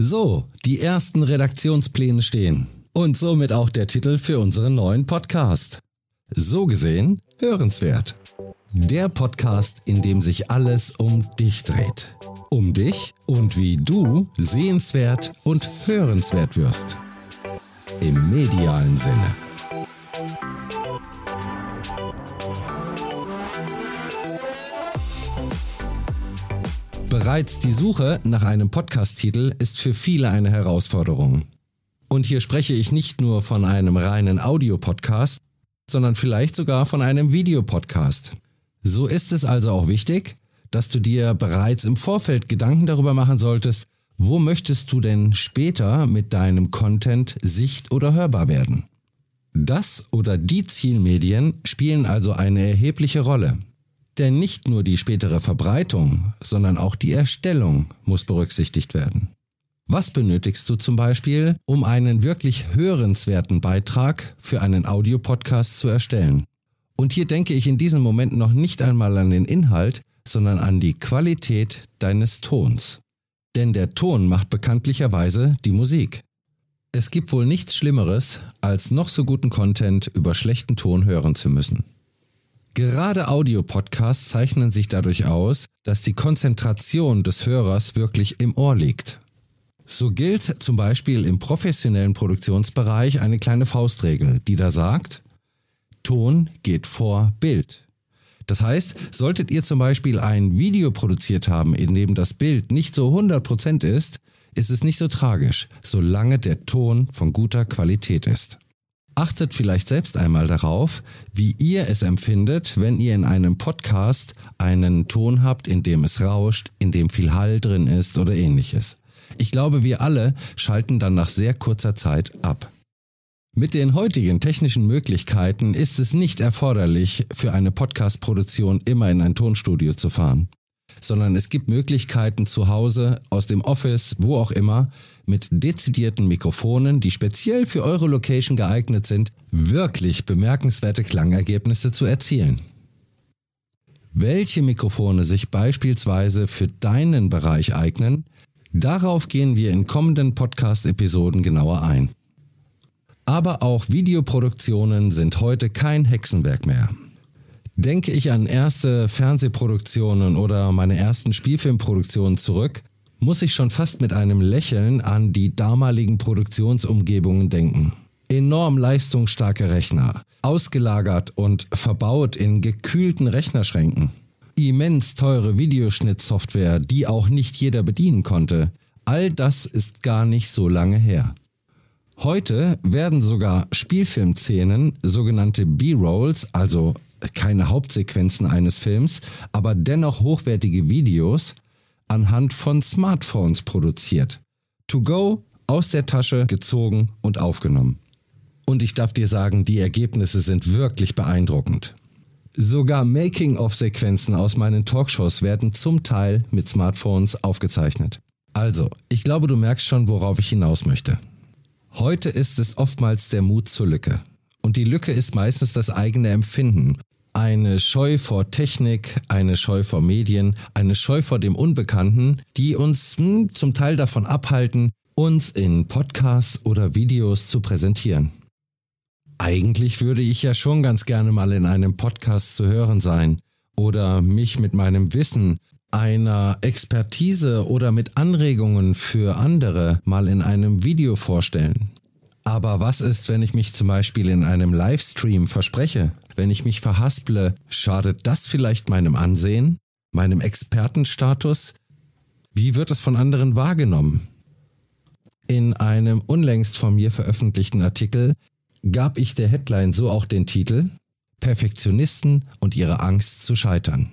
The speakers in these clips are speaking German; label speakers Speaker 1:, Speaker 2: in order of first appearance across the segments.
Speaker 1: So, die ersten Redaktionspläne stehen. Und somit auch der Titel für unseren neuen Podcast. So gesehen, hörenswert. Der Podcast, in dem sich alles um dich dreht. Um dich und wie du sehenswert und hörenswert wirst. Im medialen Sinne. Bereits die Suche nach einem Podcast-Titel ist für viele eine Herausforderung. Und hier spreche ich nicht nur von einem reinen Audiopodcast, sondern vielleicht sogar von einem Videopodcast. So ist es also auch wichtig, dass du dir bereits im Vorfeld Gedanken darüber machen solltest, wo möchtest du denn später mit deinem Content sicht- oder hörbar werden. Das oder die Zielmedien spielen also eine erhebliche Rolle. Denn nicht nur die spätere Verbreitung, sondern auch die Erstellung muss berücksichtigt werden. Was benötigst du zum Beispiel, um einen wirklich hörenswerten Beitrag für einen Audiopodcast zu erstellen? Und hier denke ich in diesem Moment noch nicht einmal an den Inhalt, sondern an die Qualität deines Tons. Denn der Ton macht bekanntlicherweise die Musik. Es gibt wohl nichts Schlimmeres, als noch so guten Content über schlechten Ton hören zu müssen. Gerade Audiopodcasts zeichnen sich dadurch aus, dass die Konzentration des Hörers wirklich im Ohr liegt. So gilt zum Beispiel im professionellen Produktionsbereich eine kleine Faustregel, die da sagt, Ton geht vor Bild. Das heißt, solltet ihr zum Beispiel ein Video produziert haben, in dem das Bild nicht so 100% ist, ist es nicht so tragisch, solange der Ton von guter Qualität ist. Achtet vielleicht selbst einmal darauf, wie ihr es empfindet, wenn ihr in einem Podcast einen Ton habt, in dem es rauscht, in dem viel Hall drin ist oder ähnliches. Ich glaube, wir alle schalten dann nach sehr kurzer Zeit ab. Mit den heutigen technischen Möglichkeiten ist es nicht erforderlich, für eine Podcast-Produktion immer in ein Tonstudio zu fahren sondern es gibt Möglichkeiten zu Hause, aus dem Office, wo auch immer, mit dezidierten Mikrofonen, die speziell für eure Location geeignet sind, wirklich bemerkenswerte Klangergebnisse zu erzielen. Welche Mikrofone sich beispielsweise für deinen Bereich eignen, darauf gehen wir in kommenden Podcast-Episoden genauer ein. Aber auch Videoproduktionen sind heute kein Hexenwerk mehr. Denke ich an erste Fernsehproduktionen oder meine ersten Spielfilmproduktionen zurück, muss ich schon fast mit einem Lächeln an die damaligen Produktionsumgebungen denken. Enorm leistungsstarke Rechner, ausgelagert und verbaut in gekühlten Rechnerschränken. Immens teure Videoschnittsoftware, die auch nicht jeder bedienen konnte. All das ist gar nicht so lange her. Heute werden sogar Spielfilmszenen, sogenannte B-Rolls, also keine Hauptsequenzen eines Films, aber dennoch hochwertige Videos anhand von Smartphones produziert. To go, aus der Tasche gezogen und aufgenommen. Und ich darf dir sagen, die Ergebnisse sind wirklich beeindruckend. Sogar Making-of-Sequenzen aus meinen Talkshows werden zum Teil mit Smartphones aufgezeichnet. Also, ich glaube, du merkst schon, worauf ich hinaus möchte. Heute ist es oftmals der Mut zur Lücke. Und die Lücke ist meistens das eigene Empfinden eine Scheu vor Technik, eine Scheu vor Medien, eine Scheu vor dem Unbekannten, die uns hm, zum Teil davon abhalten, uns in Podcasts oder Videos zu präsentieren. Eigentlich würde ich ja schon ganz gerne mal in einem Podcast zu hören sein oder mich mit meinem Wissen, einer Expertise oder mit Anregungen für andere mal in einem Video vorstellen. Aber was ist, wenn ich mich zum Beispiel in einem Livestream verspreche? Wenn ich mich verhasple, schadet das vielleicht meinem Ansehen, meinem Expertenstatus? Wie wird es von anderen wahrgenommen? In einem unlängst von mir veröffentlichten Artikel gab ich der Headline so auch den Titel Perfektionisten und ihre Angst zu scheitern.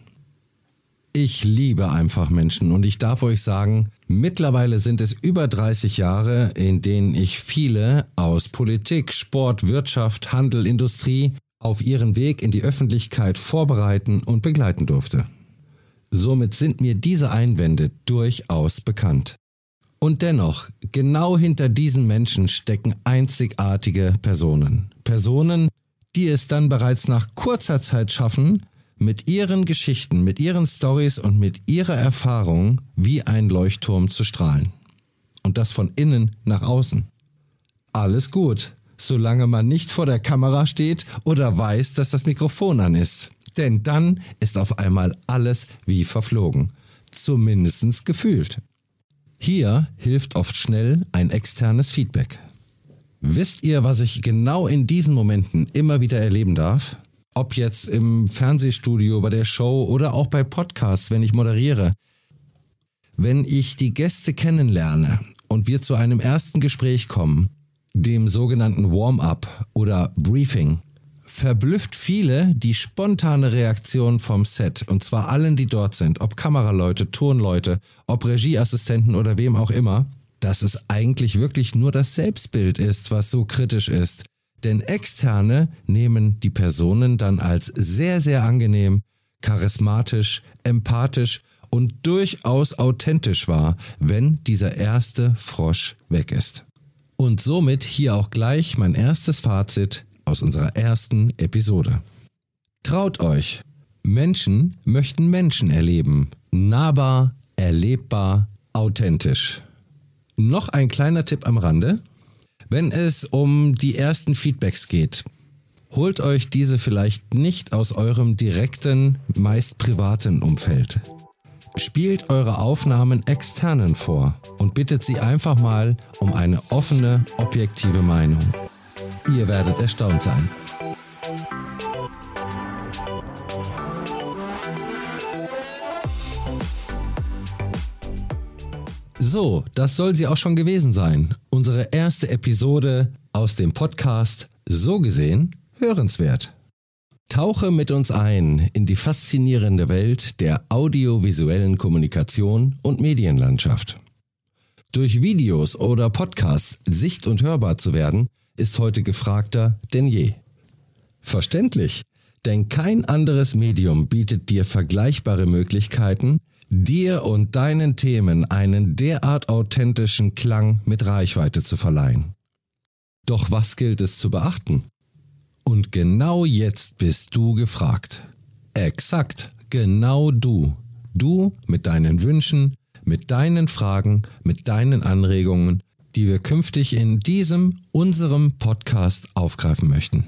Speaker 1: Ich liebe einfach Menschen und ich darf euch sagen, mittlerweile sind es über 30 Jahre, in denen ich viele aus Politik, Sport, Wirtschaft, Handel, Industrie auf ihren Weg in die Öffentlichkeit vorbereiten und begleiten durfte. Somit sind mir diese Einwände durchaus bekannt. Und dennoch, genau hinter diesen Menschen stecken einzigartige Personen. Personen, die es dann bereits nach kurzer Zeit schaffen, mit ihren Geschichten, mit ihren Stories und mit ihrer Erfahrung wie ein Leuchtturm zu strahlen. Und und das von innen nach außen. Alles gut, solange man nicht vor der Kamera steht oder weiß, dass das Mikrofon an ist. Denn dann ist auf einmal alles wie verflogen. Zumindest gefühlt. Hier hilft oft schnell ein externes Feedback. Wisst ihr, was ich genau in diesen Momenten immer wieder erleben darf? Ob jetzt im Fernsehstudio, bei der Show oder auch bei Podcasts, wenn ich moderiere. Wenn ich die Gäste kennenlerne und wir zu einem ersten Gespräch kommen, dem sogenannten Warm-up oder Briefing, verblüfft viele die spontane Reaktion vom Set, und zwar allen, die dort sind, ob Kameraleute, Turnleute, ob Regieassistenten oder wem auch immer, dass es eigentlich wirklich nur das Selbstbild ist, was so kritisch ist. Denn Externe nehmen die Personen dann als sehr, sehr angenehm, charismatisch, empathisch und durchaus authentisch wahr, wenn dieser erste Frosch weg ist. Und somit hier auch gleich mein erstes Fazit aus unserer ersten Episode. Traut euch! Menschen möchten Menschen erleben. Nahbar, erlebbar, authentisch. Noch ein kleiner Tipp am Rande. Wenn es um die ersten Feedbacks geht, holt euch diese vielleicht nicht aus eurem direkten, meist privaten Umfeld. Spielt eure Aufnahmen externen vor und bittet sie einfach mal um eine offene, objektive Meinung. Ihr werdet erstaunt sein. So, das soll sie auch schon gewesen sein. Unsere erste Episode aus dem Podcast So gesehen hörenswert. Tauche mit uns ein in die faszinierende Welt der audiovisuellen Kommunikation und Medienlandschaft. Durch Videos oder Podcasts sicht- und hörbar zu werden, ist heute gefragter denn je. Verständlich, denn kein anderes Medium bietet dir vergleichbare Möglichkeiten, dir und deinen Themen einen derart authentischen Klang mit Reichweite zu verleihen. Doch was gilt es zu beachten? Und genau jetzt bist du gefragt. Exakt, genau du. Du mit deinen Wünschen, mit deinen Fragen, mit deinen Anregungen, die wir künftig in diesem, unserem Podcast aufgreifen möchten.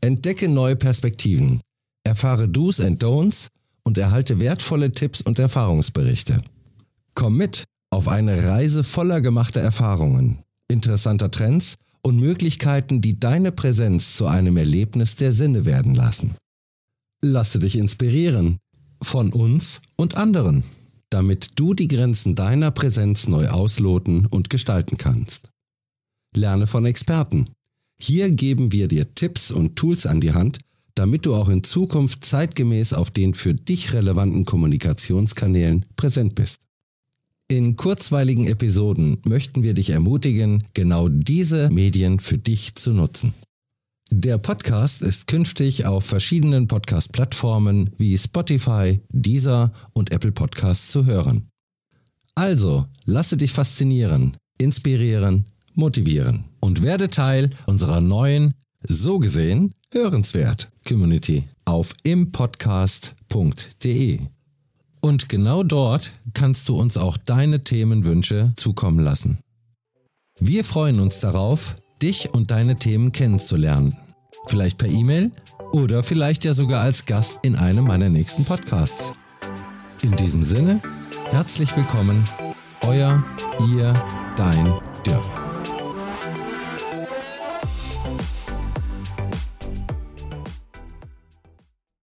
Speaker 1: Entdecke neue Perspektiven, erfahre Do's and Don'ts und erhalte wertvolle Tipps und Erfahrungsberichte. Komm mit auf eine Reise voller gemachter Erfahrungen, interessanter Trends und Möglichkeiten, die deine Präsenz zu einem Erlebnis der Sinne werden lassen. Lasse dich inspirieren von uns und anderen damit du die Grenzen deiner Präsenz neu ausloten und gestalten kannst. Lerne von Experten. Hier geben wir dir Tipps und Tools an die Hand, damit du auch in Zukunft zeitgemäß auf den für dich relevanten Kommunikationskanälen präsent bist. In kurzweiligen Episoden möchten wir dich ermutigen, genau diese Medien für dich zu nutzen. Der Podcast ist künftig auf verschiedenen Podcast-Plattformen wie Spotify, Deezer und Apple Podcasts zu hören. Also, lasse dich faszinieren, inspirieren, motivieren und werde Teil unserer neuen, so gesehen, hörenswert Community auf impodcast.de. Und genau dort kannst du uns auch deine Themenwünsche zukommen lassen. Wir freuen uns darauf, dich und deine Themen kennenzulernen. Vielleicht per E-Mail oder vielleicht ja sogar als Gast in einem meiner nächsten Podcasts. In diesem Sinne, herzlich willkommen, euer, ihr, dein